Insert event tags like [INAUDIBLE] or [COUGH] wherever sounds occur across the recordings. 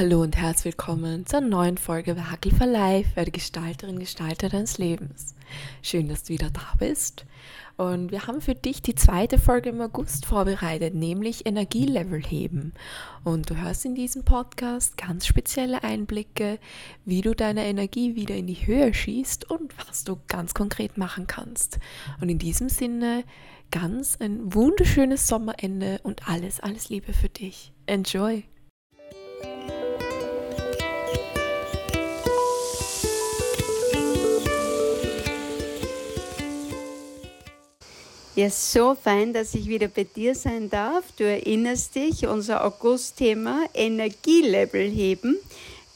Hallo und herzlich willkommen zur neuen Folge bei Hackel for Life, werde Gestalterin, Gestalter deines Lebens. Schön, dass du wieder da bist. Und wir haben für dich die zweite Folge im August vorbereitet, nämlich Energielevel heben. Und du hörst in diesem Podcast ganz spezielle Einblicke, wie du deine Energie wieder in die Höhe schießt und was du ganz konkret machen kannst. Und in diesem Sinne ganz ein wunderschönes Sommerende und alles, alles Liebe für dich. Enjoy! Ja, so fein, dass ich wieder bei dir sein darf. Du erinnerst dich, unser August-Thema Energielevel heben.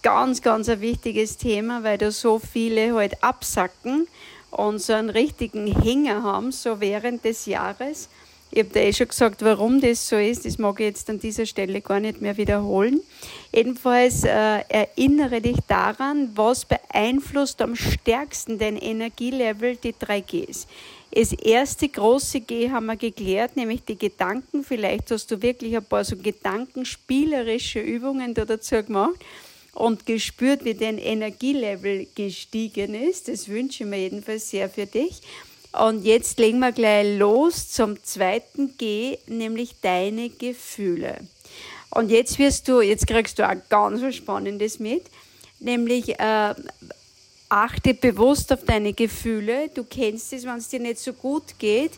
Ganz, ganz ein wichtiges Thema, weil da so viele halt absacken und so einen richtigen Hänger haben, so während des Jahres. Ich habe da eh schon gesagt, warum das so ist. Das mag ich jetzt an dieser Stelle gar nicht mehr wiederholen. Jedenfalls äh, erinnere dich daran, was beeinflusst am stärksten dein Energielevel, die 3 Gs. Das erste große G haben wir geklärt, nämlich die Gedanken. Vielleicht hast du wirklich ein paar so gedankenspielerische Übungen da dazu gemacht und gespürt, wie dein Energielevel gestiegen ist. Das wünsche ich mir jedenfalls sehr für dich. Und jetzt legen wir gleich los zum zweiten G, nämlich deine Gefühle. Und jetzt wirst du, jetzt kriegst du auch ganz was Spannendes mit, nämlich äh, achte bewusst auf deine Gefühle. Du kennst es, wenn es dir nicht so gut geht,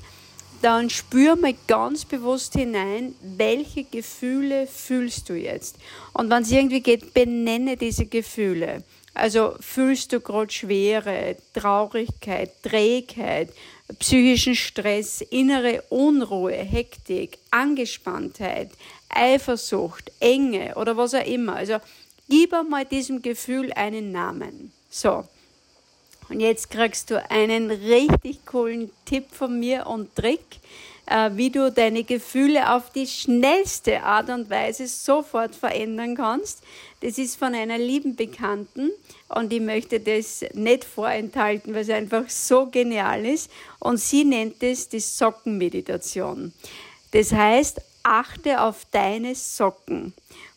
dann spür mal ganz bewusst hinein, welche Gefühle fühlst du jetzt. Und wenn es irgendwie geht, benenne diese Gefühle. Also fühlst du gerade Schwere, Traurigkeit, Trägheit, psychischen Stress, innere Unruhe, Hektik, Angespanntheit, Eifersucht, Enge oder was auch immer. Also gib einmal diesem Gefühl einen Namen. So. Und jetzt kriegst du einen richtig coolen Tipp von mir und Trick, äh, wie du deine Gefühle auf die schnellste Art und Weise sofort verändern kannst. Das ist von einer lieben Bekannten und ich möchte das nicht vorenthalten, weil es einfach so genial ist. Und sie nennt es die Sockenmeditation. Das heißt, achte auf deine Socken.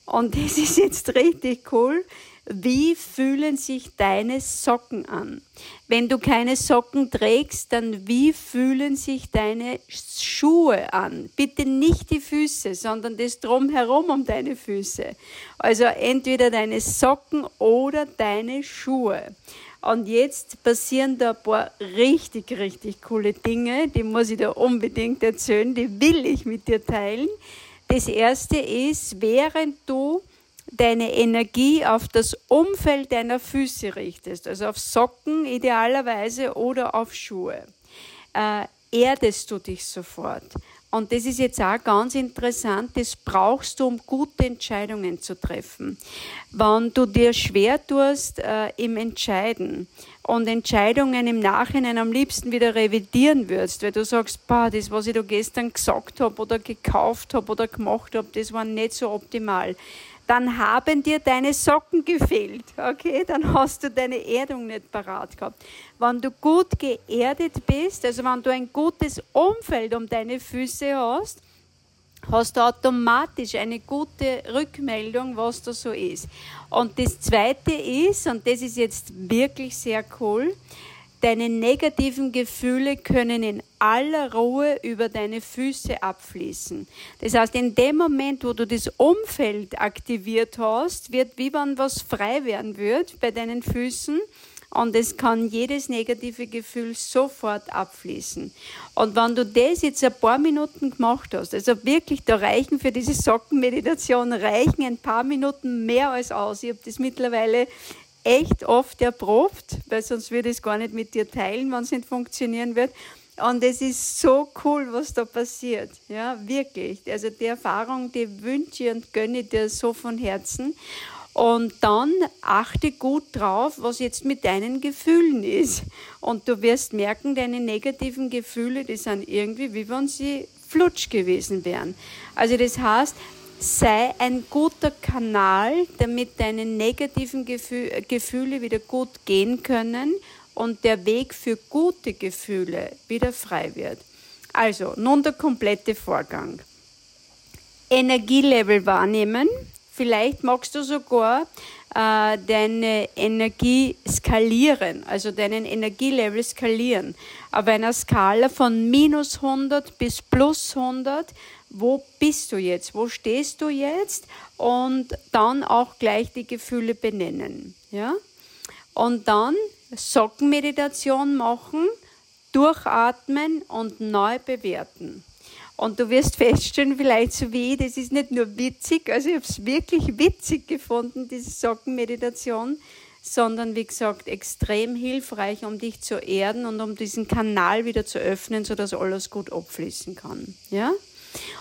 Und [LAUGHS] das ist jetzt richtig cool, wie fühlen sich deine Socken an? Wenn du keine Socken trägst, dann wie fühlen sich deine Schuhe an? Bitte nicht die Füße, sondern das drumherum um deine Füße. Also entweder deine Socken oder deine Schuhe. Und jetzt passieren da ein paar richtig, richtig coole Dinge, die muss ich dir unbedingt erzählen, die will ich mit dir teilen. Das erste ist, während du deine Energie auf das Umfeld deiner Füße richtest, also auf Socken idealerweise oder auf Schuhe, äh, erdest du dich sofort. Und das ist jetzt auch ganz interessant, das brauchst du, um gute Entscheidungen zu treffen. Wenn du dir schwer tust äh, im Entscheiden und Entscheidungen im Nachhinein am liebsten wieder revidieren würdest, weil du sagst, bah, das, was ich da gestern gesagt habe oder gekauft habe oder gemacht habe, das war nicht so optimal dann haben dir deine Socken gefehlt, okay? Dann hast du deine Erdung nicht parat gehabt. Wenn du gut geerdet bist, also wenn du ein gutes Umfeld um deine Füße hast, hast du automatisch eine gute Rückmeldung, was da so ist. Und das Zweite ist, und das ist jetzt wirklich sehr cool, Deine negativen Gefühle können in aller Ruhe über deine Füße abfließen. Das heißt, in dem Moment, wo du das Umfeld aktiviert hast, wird wie wenn was frei werden wird bei deinen Füßen und es kann jedes negative Gefühl sofort abfließen. Und wenn du das jetzt ein paar Minuten gemacht hast, also wirklich, da reichen für diese Sockenmeditation, reichen ein paar Minuten mehr als aus. Ich habe das mittlerweile echt oft erprobt, weil sonst würde ich es gar nicht mit dir teilen, wenn es nicht funktionieren wird. Und es ist so cool, was da passiert. Ja, wirklich. Also die Erfahrung, die wünsche ich und gönne ich dir so von Herzen. Und dann achte gut drauf, was jetzt mit deinen Gefühlen ist. Und du wirst merken, deine negativen Gefühle, die sind irgendwie, wie wenn sie flutsch gewesen wären. Also das heißt, sei ein guter Kanal, damit deine negativen Gefühl, Gefühle wieder gut gehen können und der Weg für gute Gefühle wieder frei wird. Also, nun der komplette Vorgang. Energielevel wahrnehmen, Vielleicht magst du sogar äh, deine Energie skalieren, also deinen Energielevel skalieren. Auf einer Skala von minus 100 bis plus 100, wo bist du jetzt? Wo stehst du jetzt? Und dann auch gleich die Gefühle benennen. Ja? Und dann Sockenmeditation machen, durchatmen und neu bewerten. Und du wirst feststellen, vielleicht so wie ich, das ist nicht nur witzig, also ich habe es wirklich witzig gefunden, diese Sockenmeditation, sondern wie gesagt extrem hilfreich, um dich zu erden und um diesen Kanal wieder zu öffnen, sodass alles gut abfließen kann. Ja?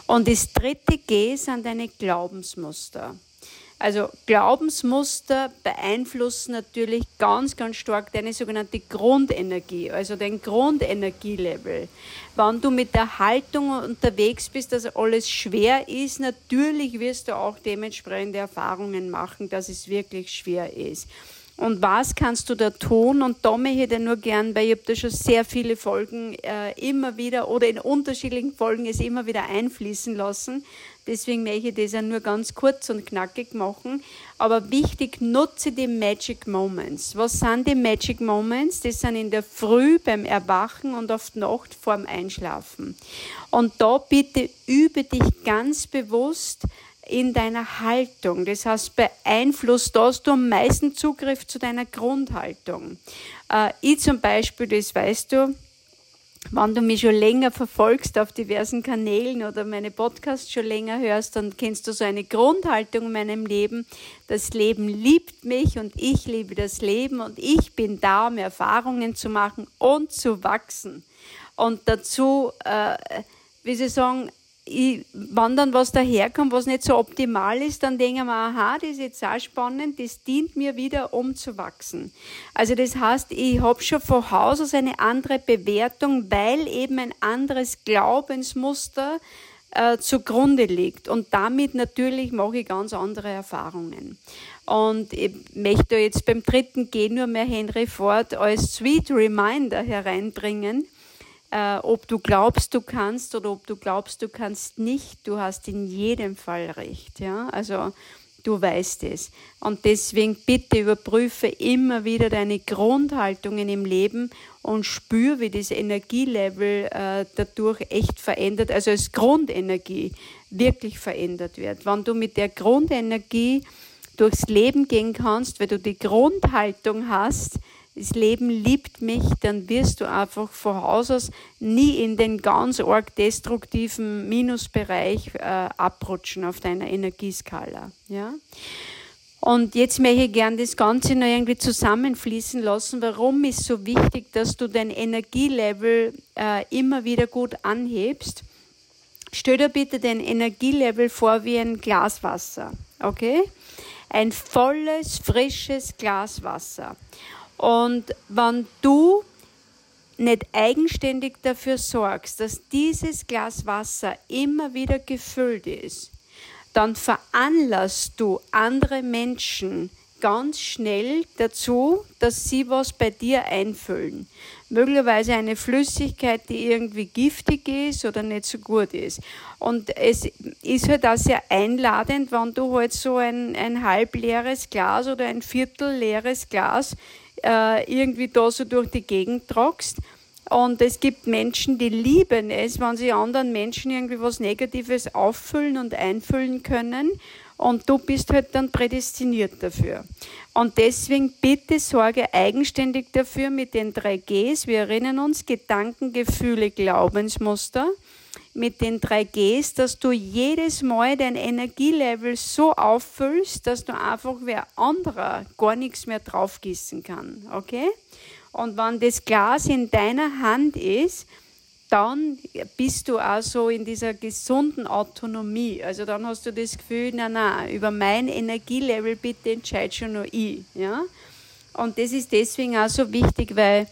Und das dritte G sind deine Glaubensmuster. Also Glaubensmuster beeinflussen natürlich ganz, ganz stark deine sogenannte Grundenergie, also dein Grundenergielevel. Wenn du mit der Haltung unterwegs bist, dass alles schwer ist, natürlich wirst du auch dementsprechende Erfahrungen machen, dass es wirklich schwer ist. Und was kannst du da tun? Und da möchte ich dir nur gern, weil ich habe da schon sehr viele Folgen äh, immer wieder oder in unterschiedlichen Folgen es immer wieder einfließen lassen, Deswegen möchte ich das ja nur ganz kurz und knackig machen. Aber wichtig, nutze die Magic Moments. Was sind die Magic Moments? Das sind in der Früh beim Erwachen und auf Nacht vorm Einschlafen. Und da bitte übe dich ganz bewusst in deiner Haltung. Das heißt, beeinflusst, hast du am meisten Zugriff zu deiner Grundhaltung. Äh, ich zum Beispiel, das weißt du, wenn du mich schon länger verfolgst auf diversen Kanälen oder meine Podcasts schon länger hörst, dann kennst du so eine Grundhaltung in meinem Leben. Das Leben liebt mich und ich liebe das Leben und ich bin da, um Erfahrungen zu machen und zu wachsen. Und dazu, äh, wie Sie sagen, ich, wenn dann was daherkommt, was nicht so optimal ist, dann denke ich mir, aha, das ist jetzt auch spannend, das dient mir wieder, um zu wachsen. Also das heißt, ich habe schon von Haus aus eine andere Bewertung, weil eben ein anderes Glaubensmuster äh, zugrunde liegt. Und damit natürlich mache ich ganz andere Erfahrungen. Und ich möchte jetzt beim dritten G nur mehr Henry Ford als Sweet Reminder hereinbringen äh, ob du glaubst, du kannst oder ob du glaubst, du kannst nicht, du hast in jedem Fall recht. Ja? Also du weißt es. Und deswegen bitte überprüfe immer wieder deine Grundhaltungen im Leben und spür, wie das Energielevel äh, dadurch echt verändert, also als Grundenergie wirklich verändert wird. Wenn du mit der Grundenergie durchs Leben gehen kannst, weil du die Grundhaltung hast, das Leben liebt mich, dann wirst du einfach von Haus aus nie in den ganz arg destruktiven Minusbereich äh, abrutschen auf deiner Energieskala. Ja? Und jetzt möchte ich gerne das Ganze noch irgendwie zusammenfließen lassen. Warum ist so wichtig, dass du dein Energielevel äh, immer wieder gut anhebst? Stell dir bitte dein Energielevel vor wie ein Glas Wasser. Okay? Ein volles, frisches Glas Wasser. Und wenn du nicht eigenständig dafür sorgst, dass dieses Glas Wasser immer wieder gefüllt ist, dann veranlasst du andere Menschen ganz schnell dazu, dass sie was bei dir einfüllen. Möglicherweise eine Flüssigkeit, die irgendwie giftig ist oder nicht so gut ist. Und es ist halt auch sehr einladend, wenn du halt so ein, ein halb leeres Glas oder ein Viertel leeres Glas äh, irgendwie da so durch die Gegend tragst. Und es gibt Menschen, die lieben es, wenn sie anderen Menschen irgendwie was Negatives auffüllen und einfüllen können. Und du bist halt dann prädestiniert dafür. Und deswegen bitte sorge eigenständig dafür mit den drei Gs. Wir erinnern uns, Gedanken, Gefühle, Glaubensmuster mit den drei Gs, dass du jedes Mal dein Energielevel so auffüllst, dass du einfach wer anderer gar nichts mehr draufgießen kann. Okay? Und wenn das Glas in deiner Hand ist, dann bist du auch so in dieser gesunden Autonomie. Also dann hast du das Gefühl, na na, über mein Energielevel bitte entscheide schon nur ich. Ja? Und das ist deswegen auch so wichtig, weil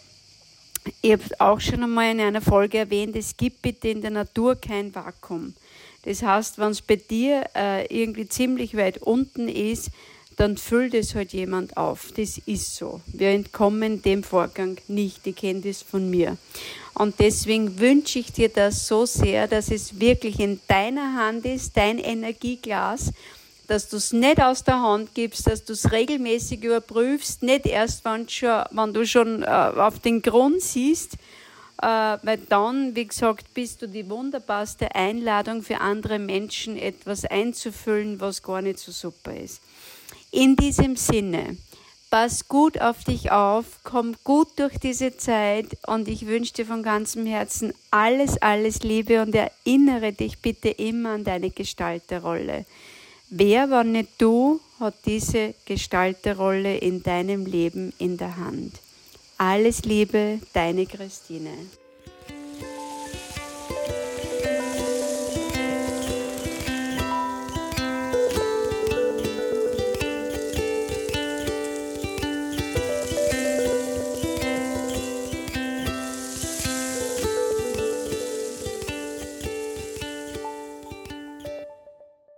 ich habe auch schon einmal in einer Folge erwähnt, es gibt bitte in der Natur kein Vakuum. Das heißt, wenn es bei dir äh, irgendwie ziemlich weit unten ist, dann füllt es halt jemand auf. Das ist so. Wir entkommen dem Vorgang nicht. Ich kenne das von mir. Und deswegen wünsche ich dir das so sehr, dass es wirklich in deiner Hand ist, dein Energieglas, dass du es nicht aus der Hand gibst, dass du es regelmäßig überprüfst, nicht erst, wenn, schon, wenn du schon äh, auf den Grund siehst, äh, weil dann, wie gesagt, bist du die wunderbarste Einladung für andere Menschen, etwas einzufüllen, was gar nicht so super ist. In diesem Sinne, pass gut auf dich auf, komm gut durch diese Zeit und ich wünsche dir von ganzem Herzen alles, alles Liebe und erinnere dich bitte immer an deine Gestalterrolle. Wer, wenn nicht du, hat diese Gestalterrolle in deinem Leben in der Hand? Alles Liebe, deine Christine.